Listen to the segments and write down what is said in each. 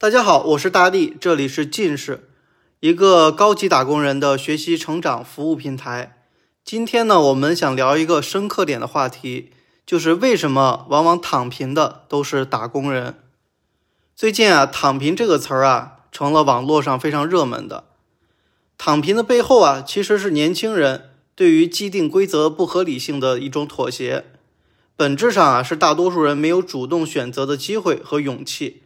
大家好，我是大力，这里是近视，一个高级打工人的学习成长服务平台。今天呢，我们想聊一个深刻点的话题，就是为什么往往躺平的都是打工人。最近啊，“躺平”这个词儿啊，成了网络上非常热门的。躺平的背后啊，其实是年轻人对于既定规则不合理性的一种妥协。本质上啊，是大多数人没有主动选择的机会和勇气，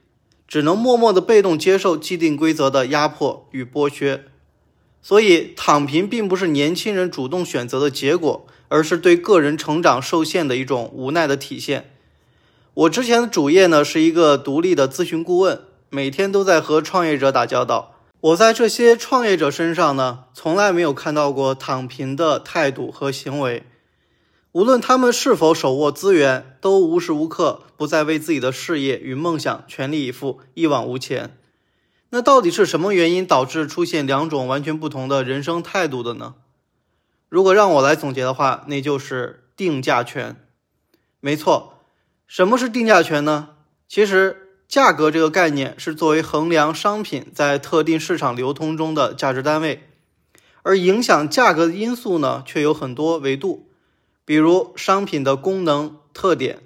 只能默默的被动接受既定规则的压迫与剥削。所以，躺平并不是年轻人主动选择的结果，而是对个人成长受限的一种无奈的体现。我之前的主业呢，是一个独立的咨询顾问，每天都在和创业者打交道。我在这些创业者身上呢，从来没有看到过躺平的态度和行为。无论他们是否手握资源，都无时无刻不在为自己的事业与梦想全力以赴，一往无前。那到底是什么原因导致出现两种完全不同的人生态度的呢？如果让我来总结的话，那就是定价权。没错，什么是定价权呢？其实，价格这个概念是作为衡量商品在特定市场流通中的价值单位，而影响价格的因素呢，却有很多维度。比如商品的功能特点，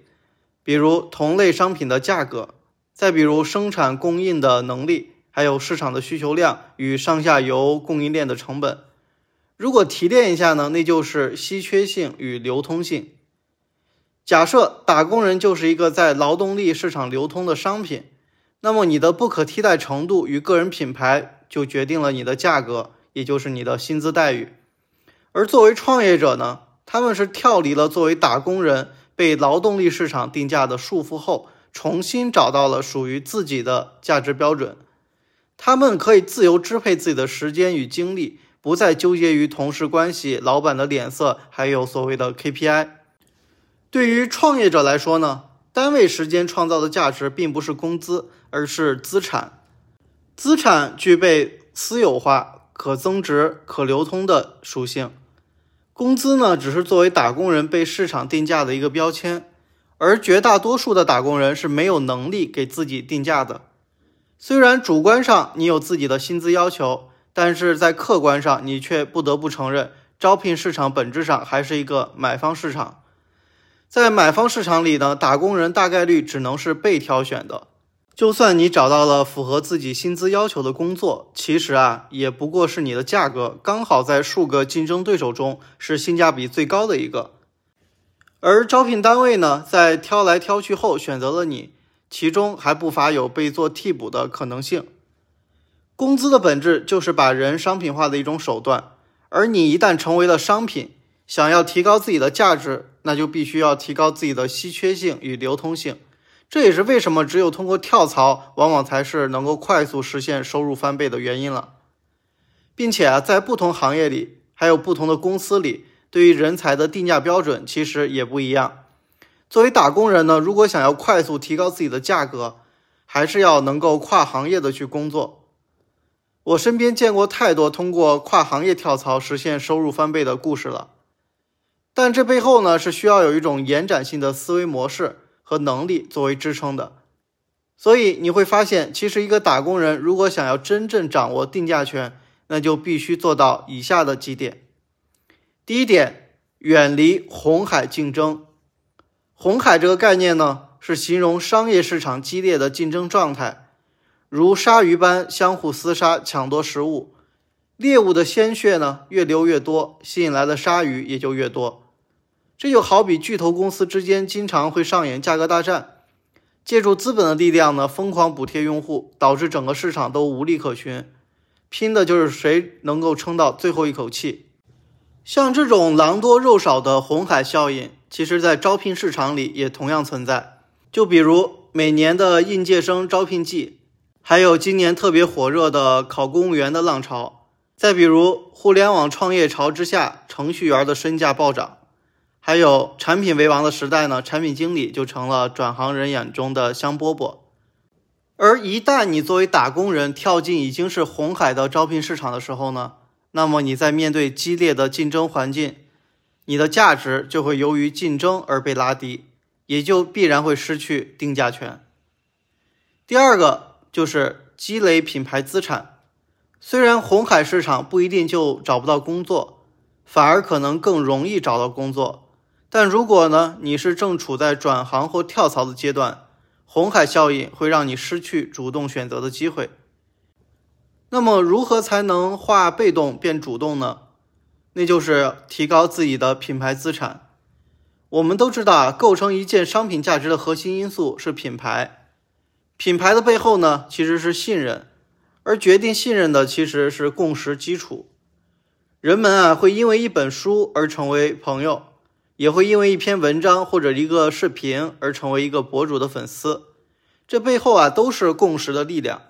比如同类商品的价格，再比如生产供应的能力，还有市场的需求量与上下游供应链的成本。如果提炼一下呢，那就是稀缺性与流通性。假设打工人就是一个在劳动力市场流通的商品，那么你的不可替代程度与个人品牌就决定了你的价格，也就是你的薪资待遇。而作为创业者呢？他们是跳离了作为打工人被劳动力市场定价的束缚后，重新找到了属于自己的价值标准。他们可以自由支配自己的时间与精力，不再纠结于同事关系、老板的脸色，还有所谓的 KPI。对于创业者来说呢，单位时间创造的价值并不是工资，而是资产。资产具备私有化、可增值、可流通的属性。工资呢，只是作为打工人被市场定价的一个标签，而绝大多数的打工人是没有能力给自己定价的。虽然主观上你有自己的薪资要求，但是在客观上你却不得不承认，招聘市场本质上还是一个买方市场。在买方市场里呢，打工人大概率只能是被挑选的。就算你找到了符合自己薪资要求的工作，其实啊，也不过是你的价格刚好在数个竞争对手中是性价比最高的一个。而招聘单位呢，在挑来挑去后选择了你，其中还不乏有被做替补的可能性。工资的本质就是把人商品化的一种手段，而你一旦成为了商品，想要提高自己的价值，那就必须要提高自己的稀缺性与流通性。这也是为什么只有通过跳槽，往往才是能够快速实现收入翻倍的原因了。并且啊，在不同行业里，还有不同的公司里，对于人才的定价标准其实也不一样。作为打工人呢，如果想要快速提高自己的价格，还是要能够跨行业的去工作。我身边见过太多通过跨行业跳槽实现收入翻倍的故事了。但这背后呢，是需要有一种延展性的思维模式。和能力作为支撑的，所以你会发现，其实一个打工人如果想要真正掌握定价权，那就必须做到以下的几点。第一点，远离红海竞争。红海这个概念呢，是形容商业市场激烈的竞争状态，如鲨鱼般相互厮杀抢夺食物，猎物的鲜血呢越流越多，吸引来的鲨鱼也就越多。这就好比巨头公司之间经常会上演价格大战，借助资本的力量呢，疯狂补贴用户，导致整个市场都无利可寻，拼的就是谁能够撑到最后一口气。像这种狼多肉少的红海效应，其实在招聘市场里也同样存在。就比如每年的应届生招聘季，还有今年特别火热的考公务员的浪潮，再比如互联网创业潮之下，程序员的身价暴涨。还有产品为王的时代呢，产品经理就成了转行人眼中的香饽饽。而一旦你作为打工人跳进已经是红海的招聘市场的时候呢，那么你在面对激烈的竞争环境，你的价值就会由于竞争而被拉低，也就必然会失去定价权。第二个，就是积累品牌资产。虽然红海市场不一定就找不到工作，反而可能更容易找到工作。但如果呢，你是正处在转行或跳槽的阶段，红海效应会让你失去主动选择的机会。那么，如何才能化被动变主动呢？那就是提高自己的品牌资产。我们都知道啊，构成一件商品价值的核心因素是品牌。品牌的背后呢，其实是信任，而决定信任的其实是共识基础。人们啊，会因为一本书而成为朋友，也会因为一篇文章或者一个视频而成为一个博主的粉丝。这背后啊，都是共识的力量。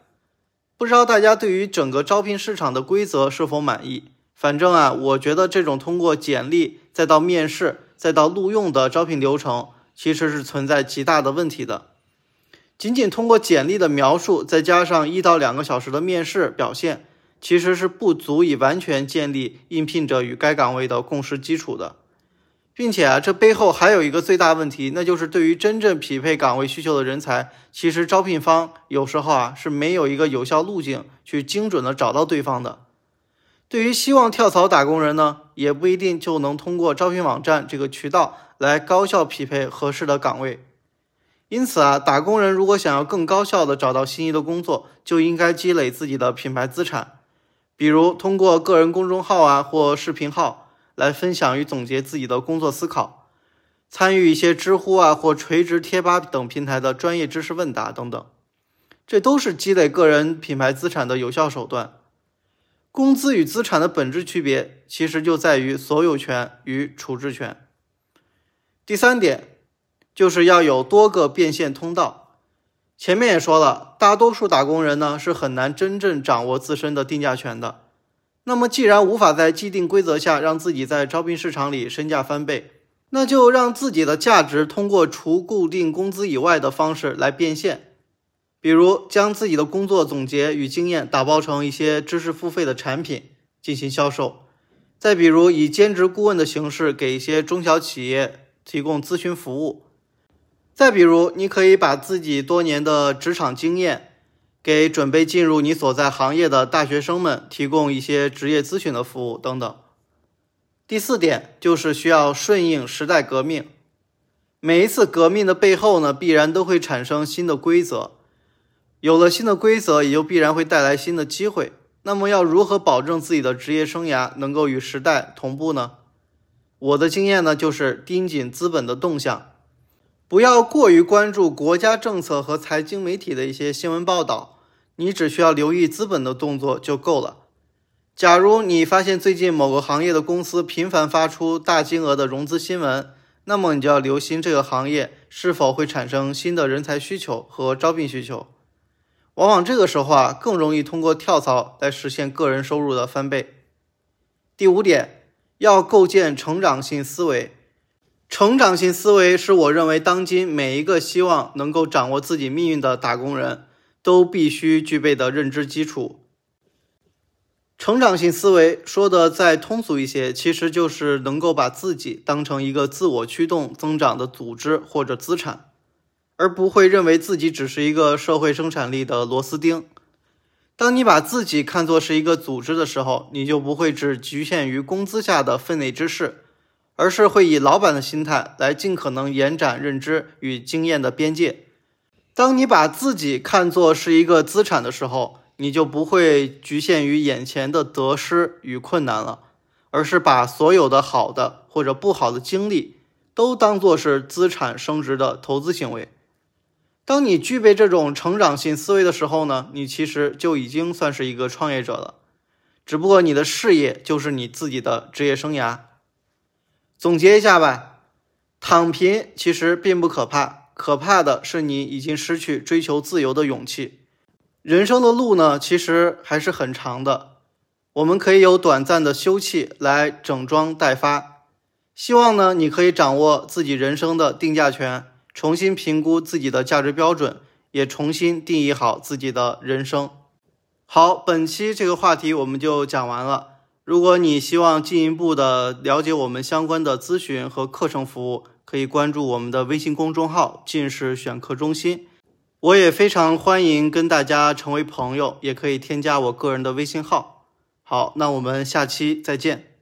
不知道大家对于整个招聘市场的规则是否满意？反正啊，我觉得这种通过简历再到面试再到录用的招聘流程，其实是存在极大的问题的。仅仅通过简历的描述，再加上一到两个小时的面试表现，其实是不足以完全建立应聘者与该岗位的共识基础的。并且啊，这背后还有一个最大问题，那就是对于真正匹配岗位需求的人才，其实招聘方有时候啊是没有一个有效路径去精准的找到对方的。对于希望跳槽打工人呢，也不一定就能通过招聘网站这个渠道来高效匹配合适的岗位。因此啊，打工人如果想要更高效的找到心仪的工作，就应该积累自己的品牌资产，比如通过个人公众号啊或视频号。来分享与总结自己的工作思考，参与一些知乎啊或垂直贴吧等平台的专业知识问答等等，这都是积累个人品牌资产的有效手段。工资与资产的本质区别，其实就在于所有权与处置权。第三点，就是要有多个变现通道。前面也说了，大多数打工人呢是很难真正掌握自身的定价权的。那么，既然无法在既定规则下让自己在招聘市场里身价翻倍，那就让自己的价值通过除固定工资以外的方式来变现。比如，将自己的工作总结与经验打包成一些知识付费的产品进行销售；再比如，以兼职顾问的形式给一些中小企业提供咨询服务；再比如，你可以把自己多年的职场经验。给准备进入你所在行业的大学生们提供一些职业咨询的服务等等。第四点就是需要顺应时代革命。每一次革命的背后呢，必然都会产生新的规则。有了新的规则，也就必然会带来新的机会。那么要如何保证自己的职业生涯能够与时代同步呢？我的经验呢，就是盯紧资本的动向，不要过于关注国家政策和财经媒体的一些新闻报道。你只需要留意资本的动作就够了。假如你发现最近某个行业的公司频繁发出大金额的融资新闻，那么你就要留心这个行业是否会产生新的人才需求和招聘需求。往往这个时候啊，更容易通过跳槽来实现个人收入的翻倍。第五点，要构建成长性思维。成长性思维是我认为当今每一个希望能够掌握自己命运的打工人。都必须具备的认知基础。成长性思维说的再通俗一些，其实就是能够把自己当成一个自我驱动增长的组织或者资产，而不会认为自己只是一个社会生产力的螺丝钉。当你把自己看作是一个组织的时候，你就不会只局限于工资下的分内之事，而是会以老板的心态来尽可能延展认知与经验的边界。当你把自己看作是一个资产的时候，你就不会局限于眼前的得失与困难了，而是把所有的好的或者不好的经历都当作是资产升值的投资行为。当你具备这种成长性思维的时候呢，你其实就已经算是一个创业者了，只不过你的事业就是你自己的职业生涯。总结一下吧，躺平其实并不可怕。可怕的是，你已经失去追求自由的勇气。人生的路呢，其实还是很长的。我们可以有短暂的休憩来整装待发。希望呢，你可以掌握自己人生的定价权，重新评估自己的价值标准，也重新定义好自己的人生。好，本期这个话题我们就讲完了。如果你希望进一步的了解我们相关的咨询和课程服务，可以关注我们的微信公众号“近视选课中心”。我也非常欢迎跟大家成为朋友，也可以添加我个人的微信号。好，那我们下期再见。